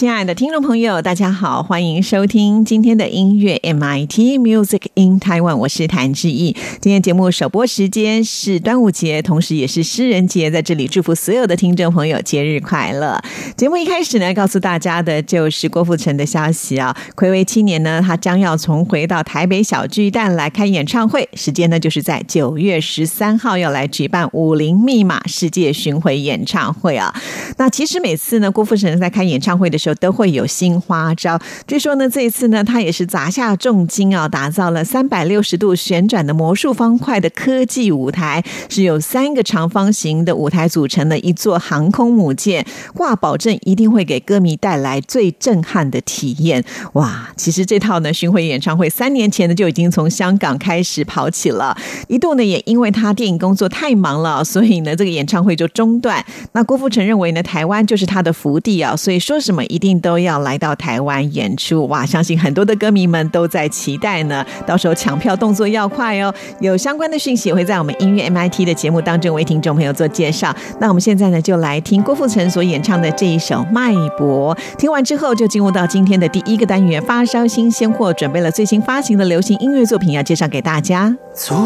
亲爱的听众朋友，大家好，欢迎收听今天的音乐 MIT Music in Taiwan，我是谭志毅。今天节目首播时间是端午节，同时也是诗人节，在这里祝福所有的听众朋友节日快乐。节目一开始呢，告诉大家的就是郭富城的消息啊，暌违七年呢，他将要重回到台北小巨蛋来开演唱会，时间呢就是在九月十三号要来举办《武林密码》世界巡回演唱会啊。那其实每次呢，郭富城在开演唱会的时候，都会有新花招。据说呢，这一次呢，他也是砸下重金啊，打造了三百六十度旋转的魔术方块的科技舞台，是有三个长方形的舞台组成的一座航空母舰，挂保证一定会给歌迷带来最震撼的体验。哇，其实这套呢巡回演唱会三年前呢就已经从香港开始跑起了，一度呢也因为他电影工作太忙了，所以呢这个演唱会就中断。那郭富城认为呢，台湾就是他的福地啊，所以说什么一。一定都要来到台湾演出哇！相信很多的歌迷们都在期待呢。到时候抢票动作要快哦。有相关的讯息会在我们音乐 MIT 的节目当中为听众朋友做介绍。那我们现在呢，就来听郭富城所演唱的这一首《脉搏》。听完之后，就进入到今天的第一个单元——发烧新鲜货，准备了最新发行的流行音乐作品要介绍给大家。昨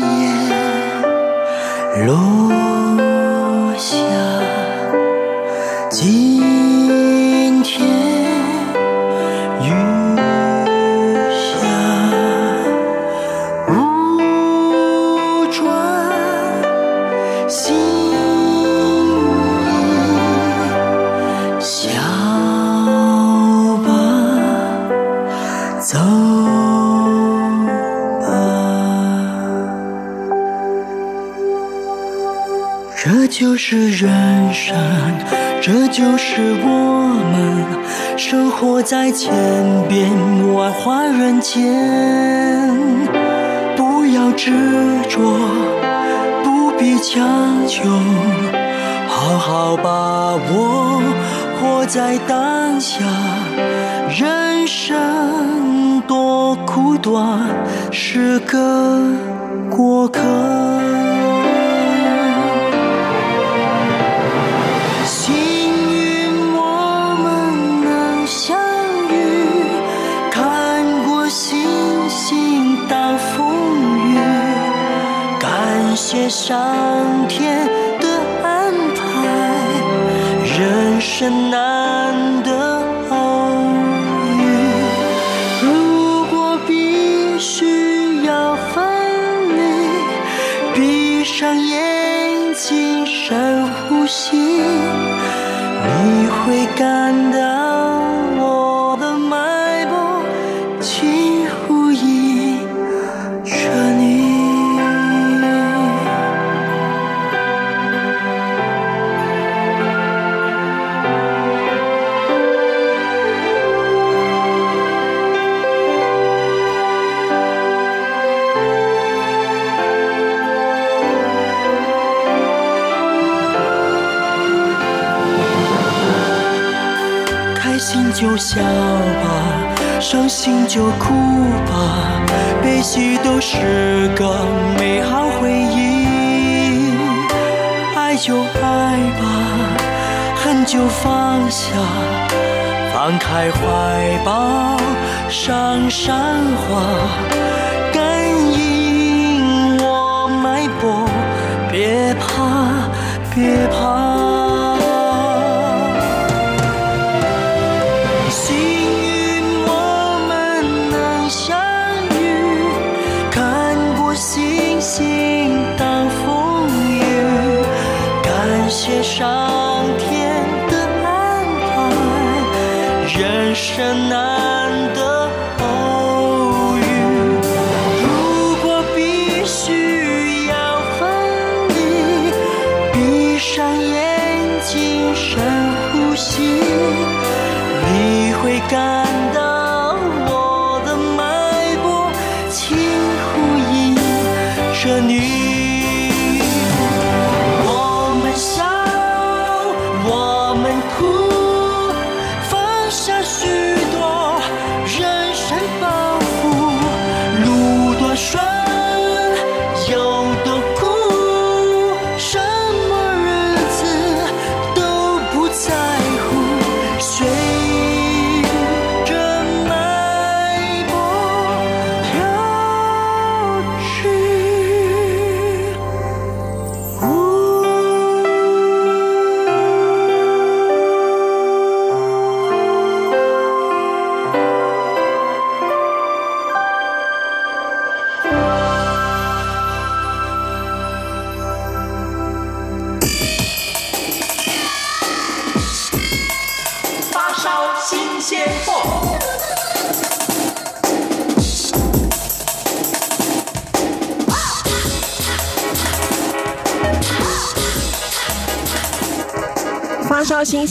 夜落下。就是人生。这就是我们生活在千变万化人间，不要执着，不必强求，好好把握，活在当下。人生多苦短，是个过客。上天的安排，人生难心就笑吧，伤心就哭吧，悲喜都是个美好回忆。爱就爱吧，恨就放下，放开怀抱，上山花，感应我脉搏，别怕，别怕。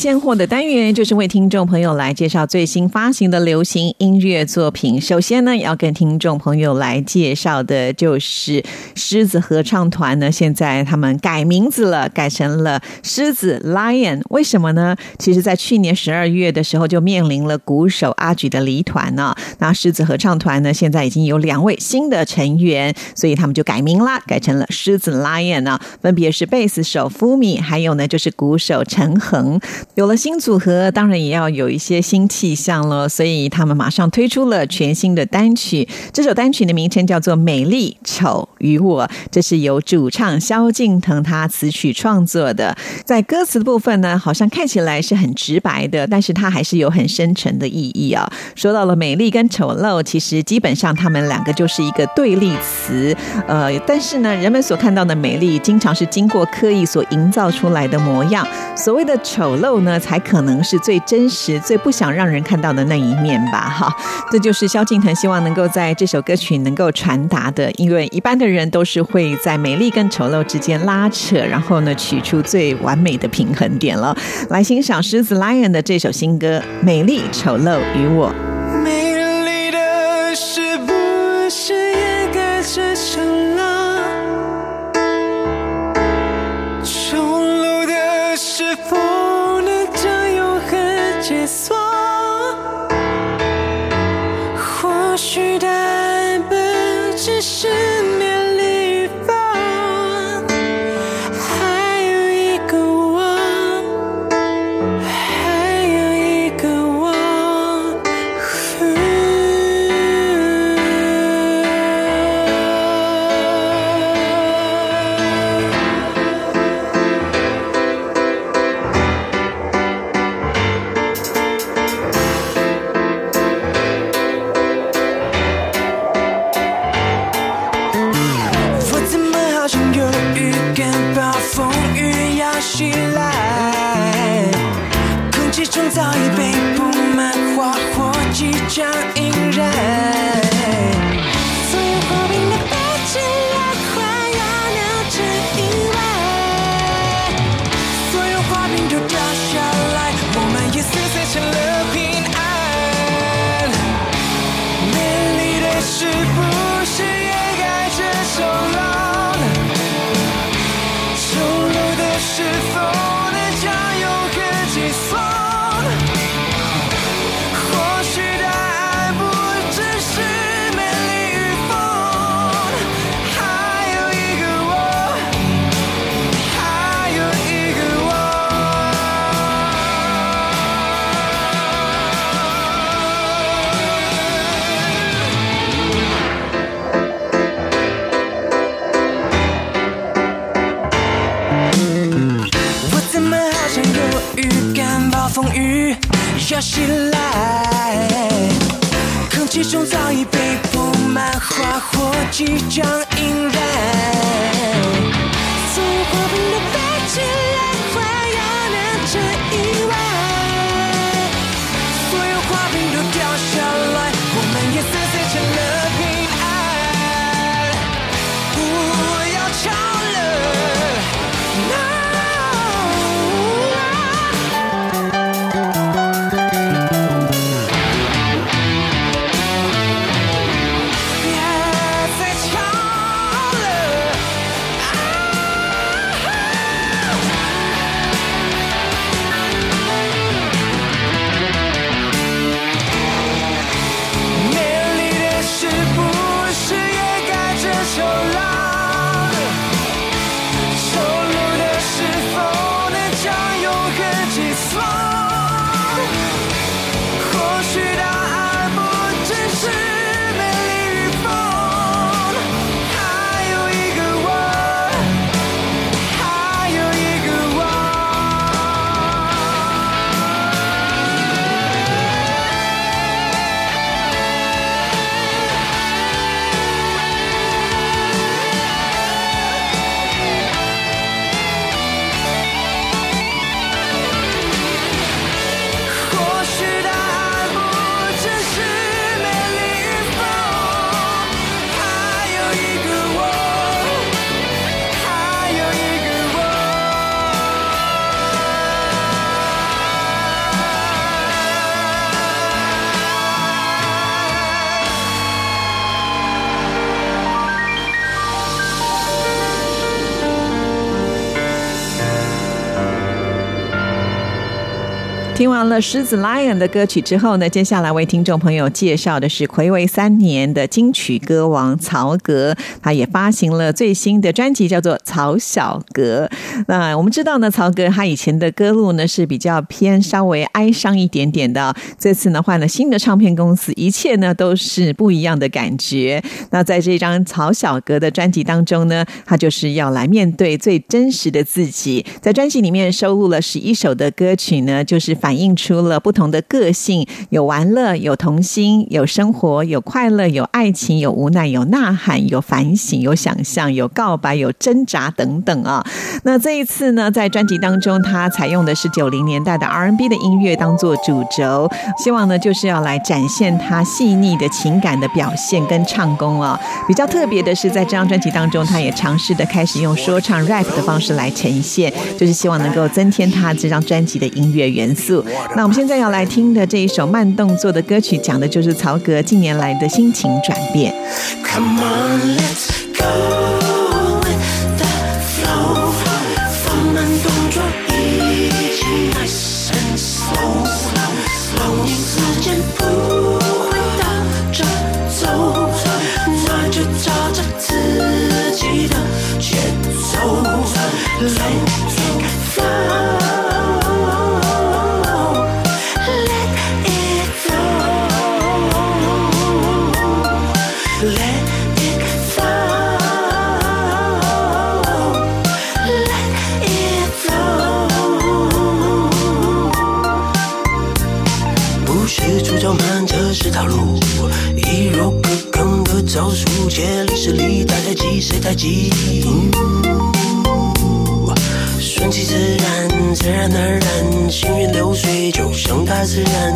现货的单元，就是为听众朋友来介绍最新发行的流行音乐作品。首先呢，要跟听众朋友来介绍的就是狮子合唱团呢，现在他们改名字了，改成了狮子 Lion。为什么呢？其实，在去年十二月的时候，就面临了鼓手阿举的离团呢。那狮子合唱团呢，现在已经有两位新的成员，所以他们就改名啦，改成了狮子 Lion 呢，分别是贝斯手 Fumi，还有呢就是鼓手陈。恒有了新组合，当然也要有一些新气象了，所以他们马上推出了全新的单曲。这首单曲的名称叫做《美丽丑与我》，这是由主唱萧敬腾他词曲创作的。在歌词的部分呢，好像看起来是很直白的，但是它还是有很深沉的意义啊。说到了美丽跟丑陋，其实基本上他们两个就是一个对立词。呃，但是呢，人们所看到的美丽，经常是经过刻意所营造出来的模样。所谓的丑陋呢，才可能是最真实、最不想让人看到的那一面吧？哈，这就是萧敬腾希望能够在这首歌曲能够传达的。因为一般的人都是会在美丽跟丑陋之间拉扯，然后呢，取出最完美的平衡点了。来欣赏狮子 Lion 的这首新歌《美丽丑陋与我》。火，即完了狮子 Lion 的歌曲之后呢，接下来为听众朋友介绍的是暌违三年的金曲歌王曹格，他也发行了最新的专辑，叫做《曹小格》。那我们知道呢，曹格他以前的歌路呢是比较偏稍微哀伤一点点的，这次呢换了新的唱片公司，一切呢都是不一样的感觉。那在这张曹小格的专辑当中呢，他就是要来面对最真实的自己，在专辑里面收录了十一首的歌曲呢，就是反。映映出了不同的个性，有玩乐，有童心，有生活，有快乐，有爱情，有无奈，有呐喊，有反省，有想象，有告白，有挣扎等等啊。那这一次呢，在专辑当中，他采用的是九零年代的 R&B 的音乐当做主轴，希望呢就是要来展现他细腻的情感的表现跟唱功啊。比较特别的是，在这张专辑当中，他也尝试的开始用说唱 rap 的方式来呈现，就是希望能够增添他这张专辑的音乐元素。那我们现在要来听的这一首慢动作的歌曲，讲的就是曹格近年来的心情转变。Come on, let's go 顺其自然，自然而然，行云流水，就像大自然，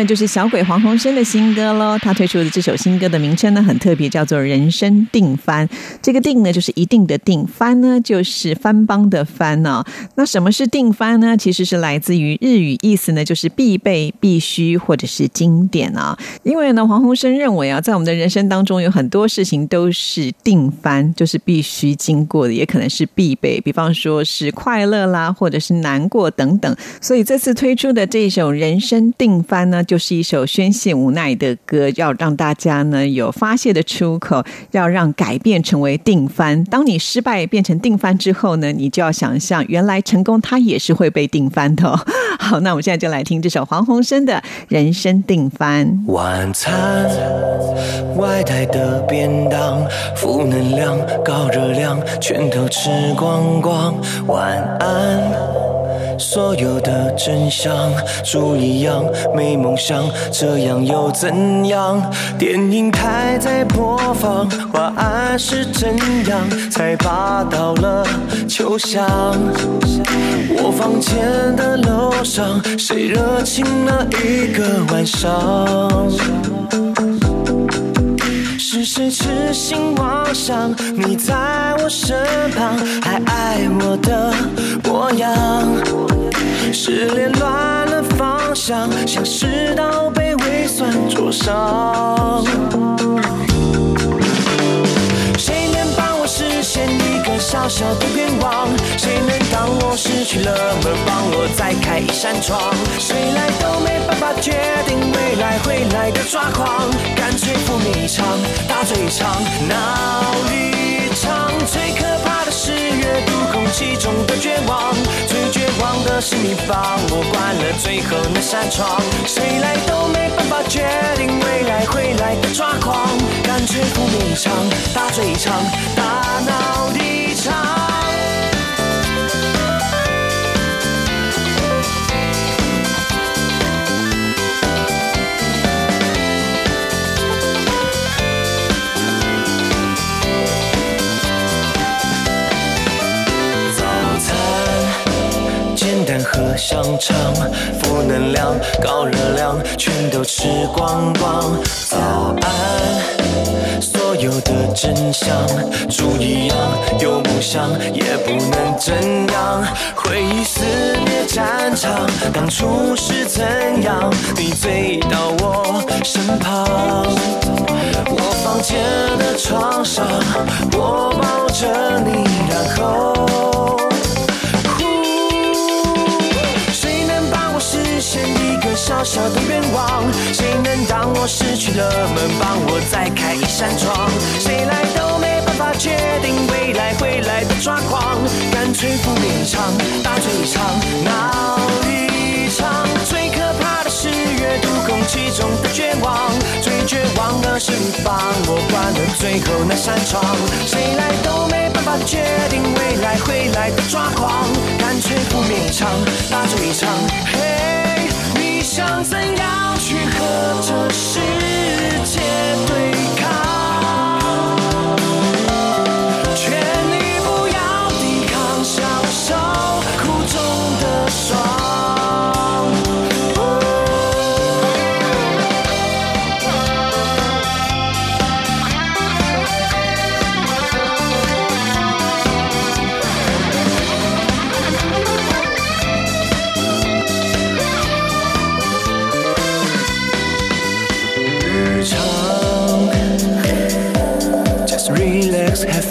那就是小鬼黄鸿升的新歌喽。他推出的这首新歌的名称呢很特别，叫做《人生定番》。这个“定”呢就是一定的“定”，“番”呢就是番邦的“番”呢。那什么是定番呢？其实是来自于日语，意思呢就是必备、必须或者是经典啊。因为呢，黄鸿升认为啊，在我们的人生当中有很多事情都是定番，就是必须经过的，也可能是必备。比方说是快乐啦，或者是难过等等。所以这次推出的这首《人生定》。番呢，就是一首宣泄无奈的歌，要让大家呢有发泄的出口，要让改变成为定番。当你失败变成定番之后呢，你就要想象，原来成功它也是会被定番的。好，那我们现在就来听这首黄鸿升的《人生定番》。晚餐外带的便当，负能量、高热量，全都吃光光。晚安。所有的真相，猪一样没梦想，这样又怎样？电影台在播放，晚安是怎样才爬到了秋香？我房间的楼上，谁热情了一个晚上？是谁痴心妄想你在我身旁，还爱我的模样？失恋乱了方向，像是刀被胃酸灼伤。谁能帮我实现一个小小的愿望？谁能当我失去了门，帮我再开一扇窗？谁来都没办法决定未来会来的抓狂，干脆赴命一场大醉一场闹一场。最可怕的是阅读空气中的绝望。最绝望的是你帮我关了最后那扇窗，谁来都没办法决定未来会来的抓狂，干脆赴命一场，大醉一场，大闹一场。香肠，负能量、高热量，全都吃光光。早安，所有的真相，猪一样有梦想，也不能怎样。回忆撕裂战场，当初是怎样？你醉到我身旁，我房间的床上，我抱着你，然后。小小的愿望，谁能当我失去了门，帮我再开一扇窗？谁来都没办法决定未来会来的抓狂，干脆赴命一场，大醉一场，闹一场。最可怕的是阅读空气中的绝望，最绝望的是你帮我关了最后那扇窗。谁来都没办法决定未来会来的抓狂，干脆赴命一场，大醉一场。嘿。想怎样去和这世界对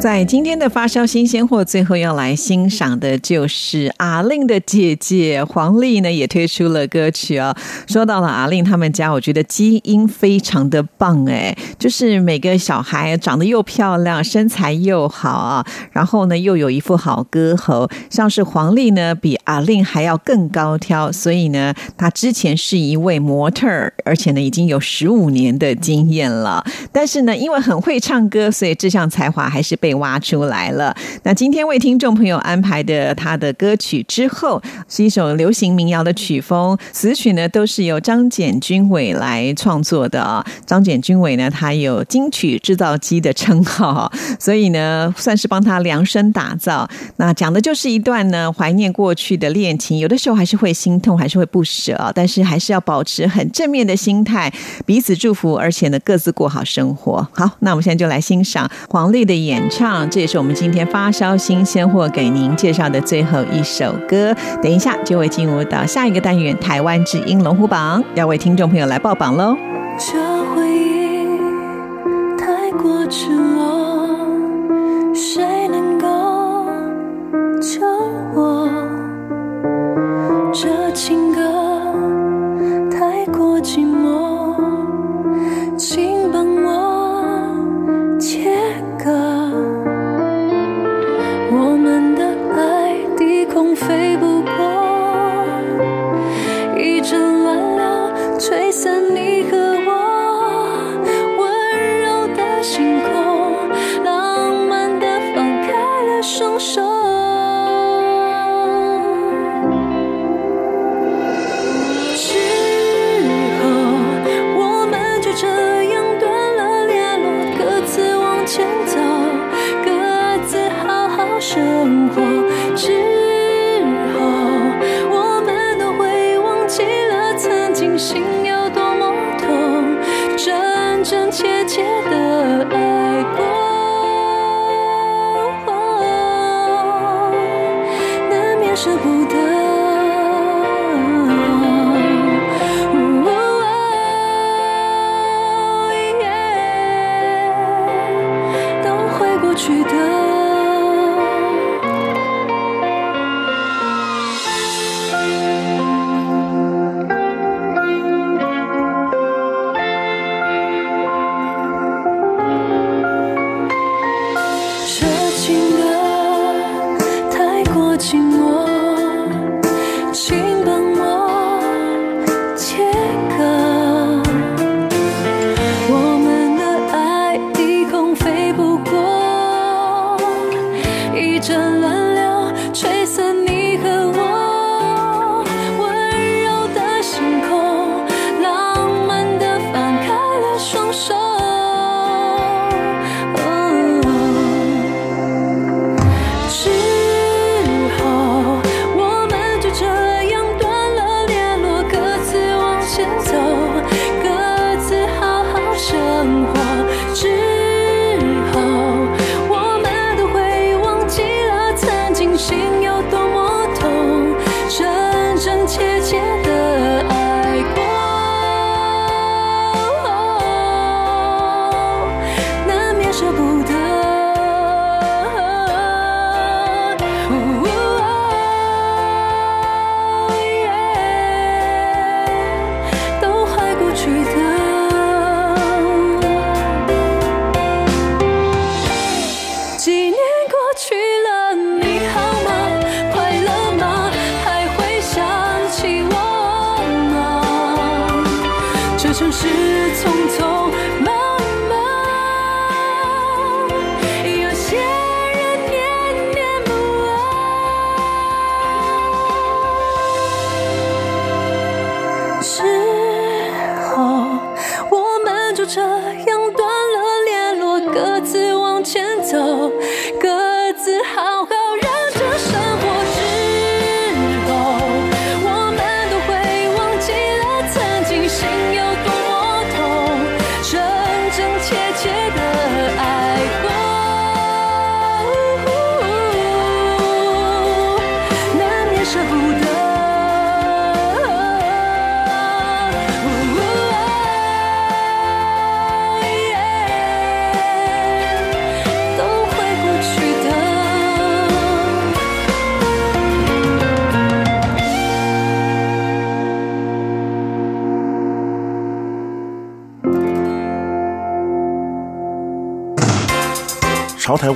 在今天的发烧新鲜货，最后要来欣赏的就是阿令的姐姐黄丽呢，也推出了歌曲哦。说到了阿令他们家，我觉得基因非常的棒哎，就是每个小孩长得又漂亮，身材又好啊，然后呢又有一副好歌喉。像是黄丽呢，比阿令还要更高挑，所以呢，她之前是一位模特儿，而且呢已经有十五年的经验了。但是呢，因为很会唱歌，所以这项才华还是被。挖出来了。那今天为听众朋友安排的他的歌曲之后，是一首流行民谣的曲风，词曲呢都是由张简君伟来创作的啊。张简君伟呢，他有金曲制造机的称号，所以呢，算是帮他量身打造。那讲的就是一段呢怀念过去的恋情，有的时候还是会心痛，还是会不舍，但是还是要保持很正面的心态，彼此祝福，而且呢各自过好生活。好，那我们现在就来欣赏黄丽的演。唱这也是我们今天发烧新鲜货给您介绍的最后一首歌。等一下就会进入到下一个单元——台湾之音龙虎榜，要为听众朋友来报榜喽。这回忆太过赤裸，谁能够救我？这情歌去的。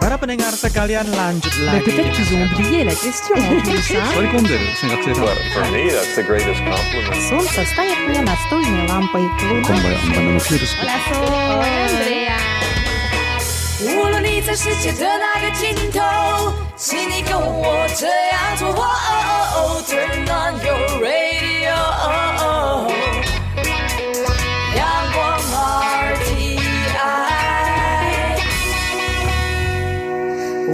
Para pendengar sekalian lanjut Mais lagi peut-être qu'ils ont oublié la question en plus. hein. Sorry sengaja For me, that's the greatest compliment. Солнце стоит мне настольной лампой. Луна 无论你在世界的哪个尽头，请你跟我这样做。哦 Turn on your radio，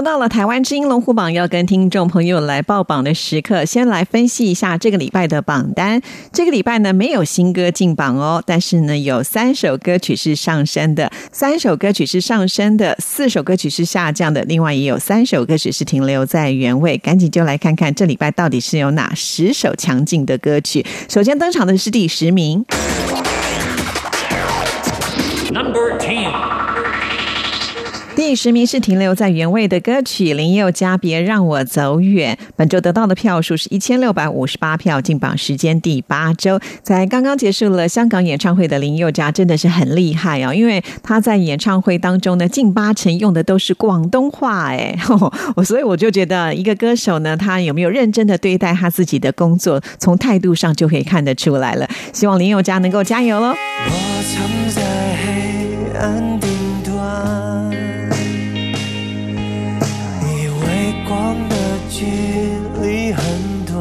到了台湾之音龙虎榜要跟听众朋友来报榜的时刻。先来分析一下这个礼拜的榜单。这个礼拜呢没有新歌进榜哦，但是呢有三首歌曲是上升的，三首歌曲是上升的，四首歌曲是下降的，另外也有三首歌曲是停留在原位。赶紧就来看看这礼拜到底是有哪十首强劲的歌曲。首先登场的是第十名。Number Ten。第十名是停留在原位的歌曲林宥嘉《别让我走远》，本周得到的票数是一千六百五十八票，进榜时间第八周。在刚刚结束了香港演唱会的林宥嘉真的是很厉害哦，因为他在演唱会当中呢，近八成用的都是广东话，哎，我所以我就觉得一个歌手呢，他有没有认真的对待他自己的工作，从态度上就可以看得出来了。希望林宥嘉能够加油喽！我曾在黑暗距离很短，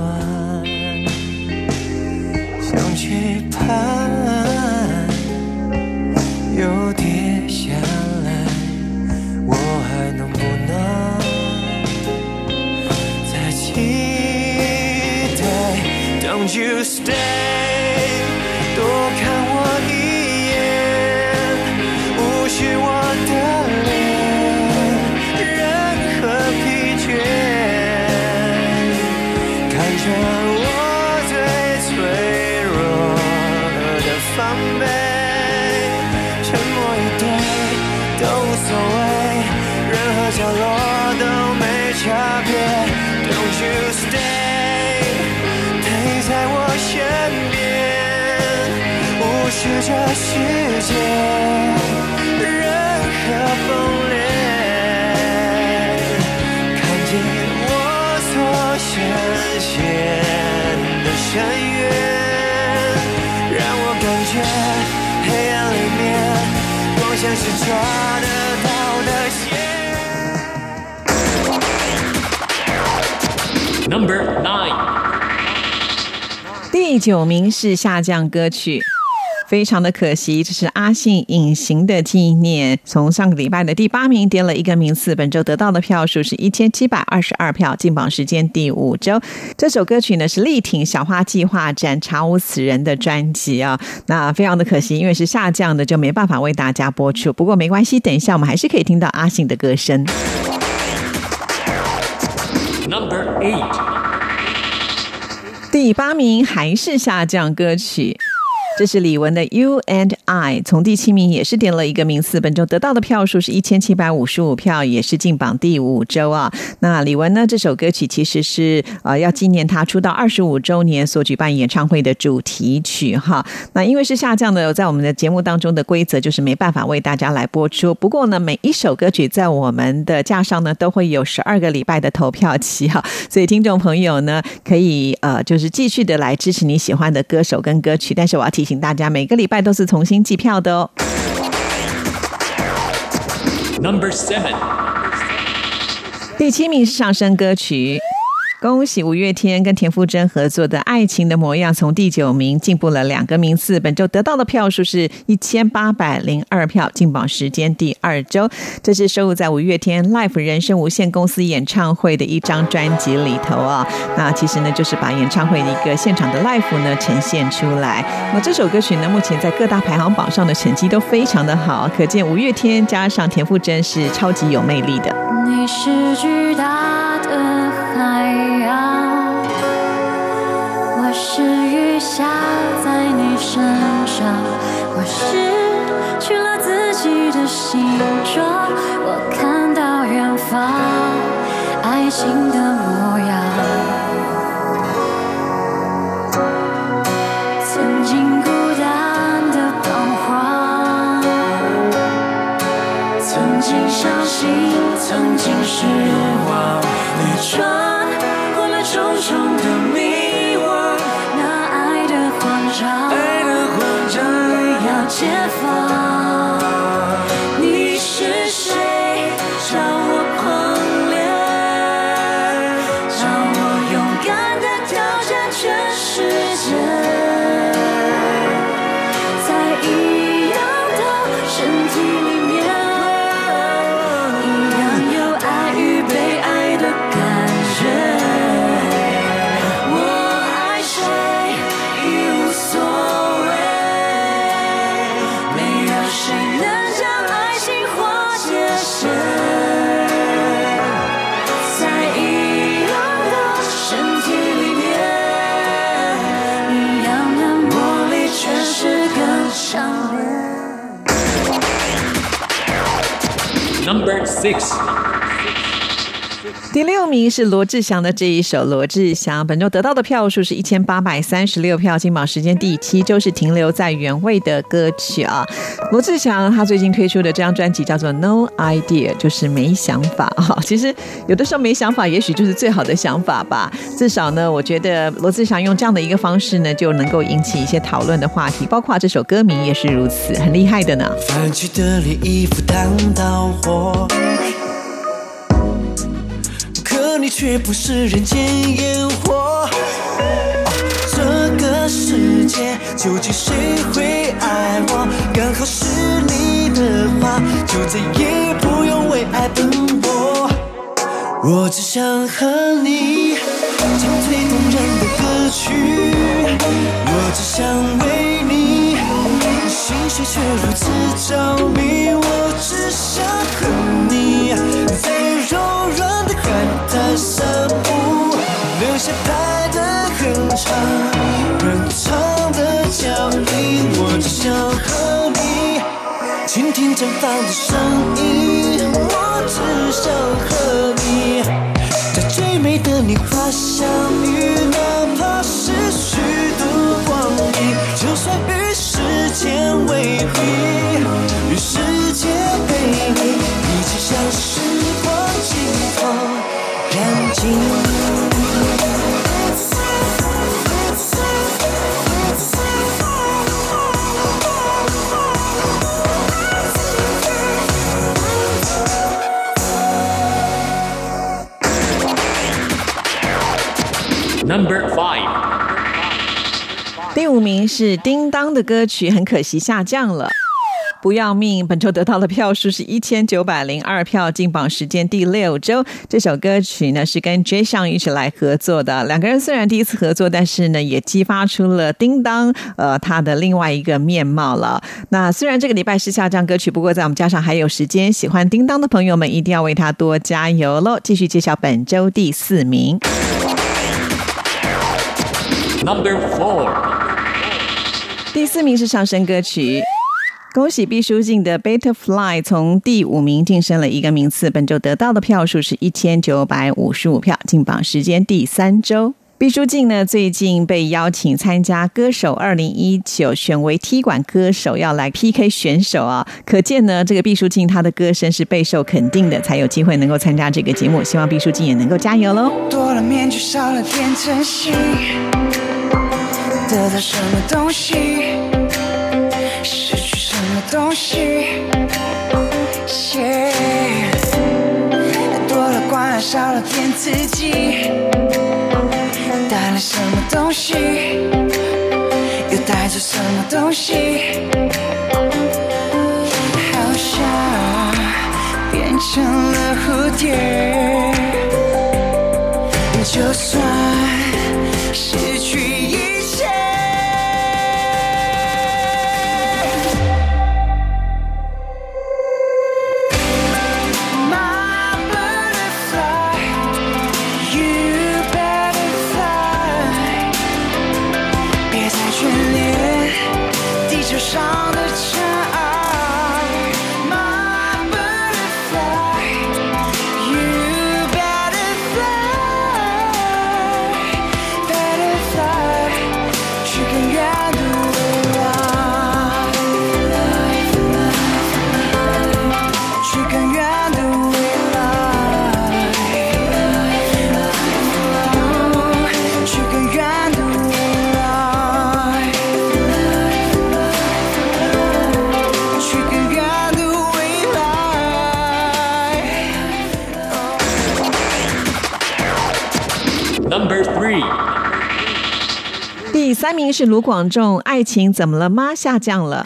想去攀，又跌下来，我还能不能再期待？Don't you stay，第九名是下降歌曲。非常的可惜，这是阿信《隐形的纪念》，从上个礼拜的第八名跌了一个名次，本周得到的票数是一千七百二十二票，进榜时间第五周。这首歌曲呢是力挺小花计划展《查无此人》的专辑啊，那非常的可惜，因为是下降的，就没办法为大家播出。不过没关系，等一下我们还是可以听到阿信的歌声。Number Eight。第八名还是下降歌曲。这是李玟的《You and I》，从第七名也是跌了一个名次，本周得到的票数是一千七百五十五票，也是进榜第五周啊。那李玟呢？这首歌曲其实是呃要纪念她出道二十五周年所举办演唱会的主题曲哈。那因为是下降的，在我们的节目当中的规则就是没办法为大家来播出。不过呢，每一首歌曲在我们的架上呢都会有十二个礼拜的投票期哈，所以听众朋友呢可以呃就是继续的来支持你喜欢的歌手跟歌曲，但是我要提请大家每个礼拜都是重新计票的哦。Number seven 第七名是上升歌曲。恭喜五月天跟田馥甄合作的《爱情的模样》从第九名进步了两个名次，本周得到的票数是一千八百零二票，进榜时间第二周。这是收录在五月天 Life 人生无限公司演唱会的一张专辑里头啊。那其实呢，就是把演唱会的一个现场的 Life 呢呈现出来。那这首歌曲呢，目前在各大排行榜上的成绩都非常的好，可见五月天加上田馥甄是超级有魅力的。你是巨大的海洋，我是雨下在你身上，我失去了自己的形状，我看到远方爱情的模样。曾经孤单的彷徨，曾经相信，曾经失望，你穿重重的迷惘，那爱的慌张，爱的慌张要解放。Six，第六名是罗志祥的这一首《罗志祥》，本周得到的票数是一千八百三十六票，金榜时间第七周是停留在原位的歌曲啊。罗志祥他最近推出的这张专辑叫做《No Idea》，就是没想法哈。其实有的时候没想法，也许就是最好的想法吧。至少呢，我觉得罗志祥用这样的一个方式呢，就能够引起一些讨论的话题，包括这首歌名也是如此，很厉害的呢。泛起的涟漪赴汤蹈火，却不是人间烟火。这个世界究竟谁会爱我？刚好是你的话，就再也不用为爱奔波。我只想和你唱最动人的歌曲，我只想为你心血却如此着迷。我只想和你在柔软的海滩散步，留下爱的很长很长的脚印。我只想和你倾听绽放的声音，我只想和你在最美的年华相遇，哪怕是虚度光阴，就算与时间为敌，是叮当的歌曲，很可惜下降了。不要命，本周得到的票数是一千九百零二票，进榜时间第六周。这首歌曲呢是跟 J 上一起来合作的，两个人虽然第一次合作，但是呢也激发出了叮当呃他的另外一个面貌了。那虽然这个礼拜是下降歌曲，不过在我们加上还有时间，喜欢叮当的朋友们一定要为他多加油喽！继续介绍本周第四名。Number four，第四名是上升歌曲。恭喜毕书尽的《Butterfly》从第五名晋升了一个名次，本周得到的票数是一千九百五十五票，进榜时间第三周。毕书尽呢，最近被邀请参加《歌手二零一九》，选为踢馆歌手，要来 PK 选手啊！可见呢，这个毕书尽他的歌声是备受肯定的，才有机会能够参加这个节目。希望毕书尽也能够加油喽！多了面具，少了点真心，什么东西，失去什么东西，多了关爱，少了点刺激，带了什么东西，又带着什么东西，好像变成了蝴蝶，就算 Number three，第三名是卢广仲，《爱情怎么了吗》下降了。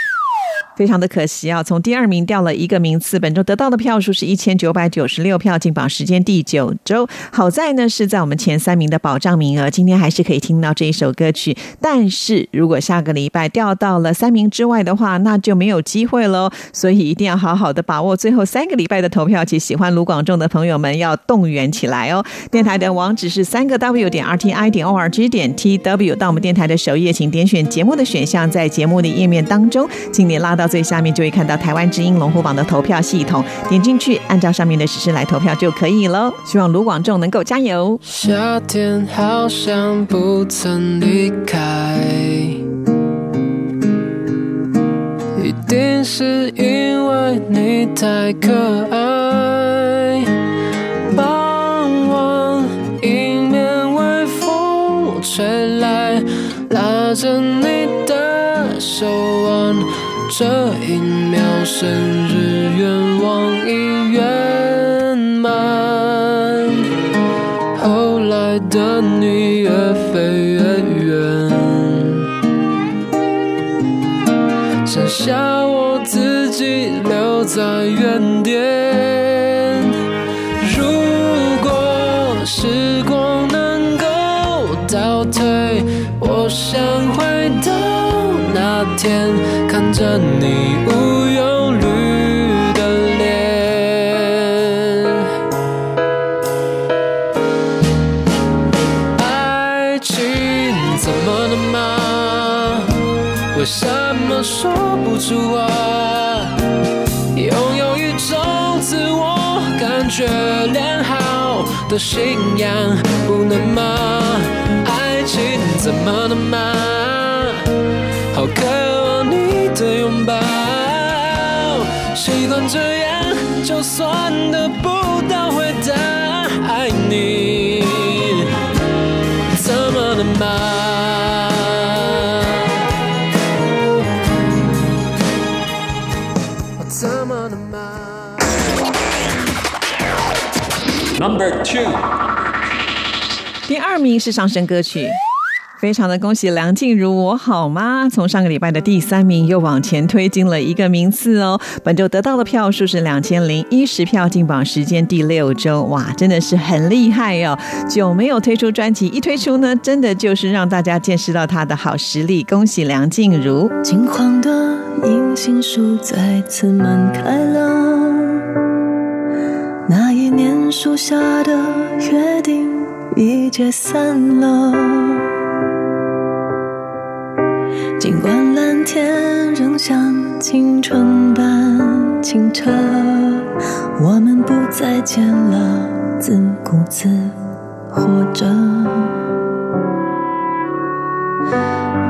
非常的可惜啊，从第二名掉了一个名次。本周得到的票数是一千九百九十六票，进榜时间第九周。好在呢是在我们前三名的保障名额，今天还是可以听到这一首歌曲。但是如果下个礼拜掉到了三名之外的话，那就没有机会喽。所以一定要好好的把握最后三个礼拜的投票期。喜欢卢广仲的朋友们要动员起来哦。电台的网址是三个 W 点 RTI 点 ORG 点 TW，到我们电台的首页，请点选节目的选项，在节目的页面当中，请你拉到到最下面，就会看到台湾之音龙虎榜的投票系统，点进去，按照上面的指示来投票就可以喽。希望卢广仲能够加油。夏天好像不曾离开，一定是因为你太可爱。傍晚，迎面微风吹来，拉着你的手腕，这一秒生日愿望已圆满。后来的你越飞越远，剩下我自己留在原点。如果时光能够倒退，我想回天，看着你无忧虑的脸。爱情怎么了吗？为什么说不出啊？拥有一种自我感觉良好的信仰，不能吗？爱情怎么了吗？这样，就算得不到回答，爱你。怎么了吗？怎么了吗？Number two，第二名是上升歌曲。非常的恭喜梁静茹，我好吗？从上个礼拜的第三名又往前推进了一个名次哦。本周得到的票数是两千零一十票，进榜时间第六周，哇，真的是很厉害哦！久没有推出专辑，一推出呢，真的就是让大家见识到他的好实力。恭喜梁静茹！金黄的银杏树再次满开了，那一年树下的约定已解散了。尽管蓝天仍像青春般清澈，我们不再见了，自顾自活着。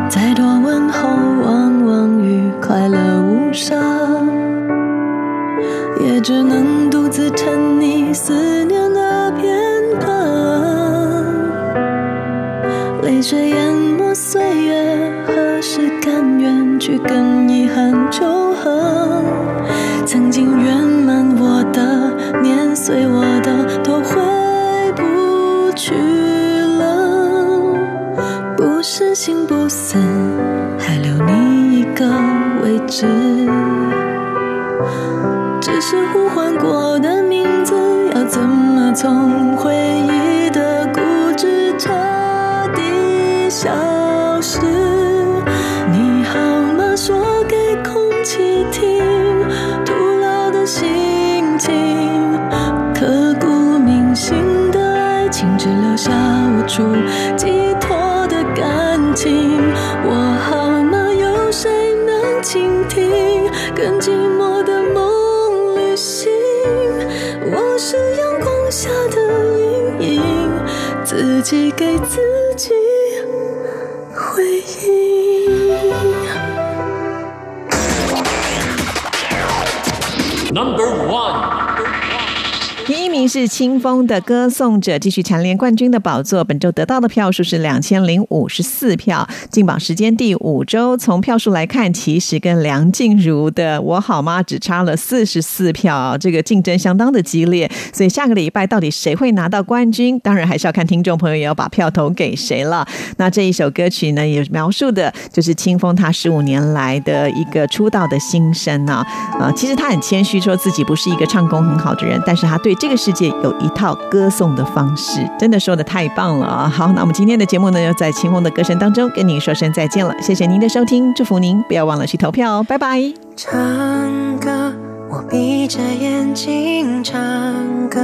再多问候，往往与快乐无伤，也只能独自沉溺思念的片刻。泪水淹没岁月，何时去跟遗憾求和？曾经圆满我的，碾碎我的都回不去了。不是心不死，还留你一个位置。只是呼唤过的名字，要怎么从回忆的固执彻底消失？说给空气听，徒劳的心情，刻骨铭心的爱情，只留下无处寄托的感情。我好吗？有谁能倾听？跟寂寞的梦旅行，我是阳光下的阴影，自己给自己是清风的歌颂者，继续蝉联冠军的宝座。本周得到的票数是两千零五十四票，进榜时间第五周。从票数来看，其实跟梁静茹的《我好吗》只差了四十四票，这个竞争相当的激烈。所以下个礼拜到底谁会拿到冠军？当然还是要看听众朋友也要把票投给谁了。那这一首歌曲呢，也描述的就是清风他十五年来的一个出道的心声呢、啊。其实他很谦虚，说自己不是一个唱功很好的人，但是他对这个世界有一套歌颂的方式，真的说的太棒了啊！好，那我们今天的节目呢，要在清风的歌声当中跟您说声再见了，谢谢您的收听，祝福您，不要忘了去投票哦，拜拜。唱歌，我闭着眼睛唱歌，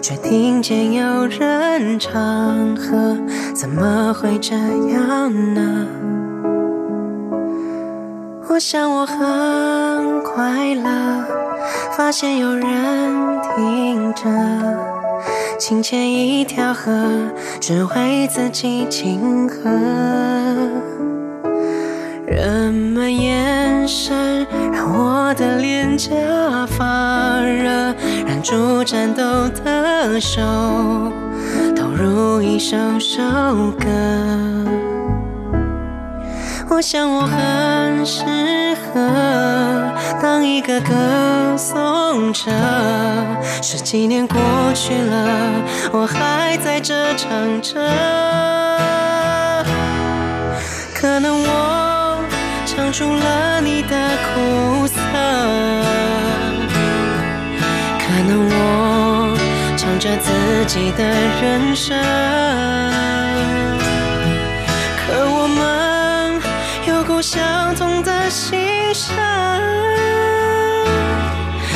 却听见有人唱和，怎么会这样呢？我想我很快乐，发现有人听着，清浅一条河，只为自己庆贺。人们眼神让我的脸颊发热，忍住颤抖的手，投入一首首歌。我想我很适合当一个歌颂者。十几年过去了，我还在这唱着。可能我唱出了你的苦涩，可能我唱着自己的人生。相同的心声，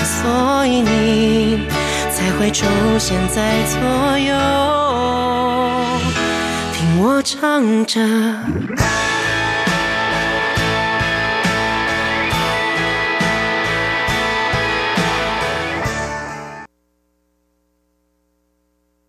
所以你才会出现在左右，听我唱着。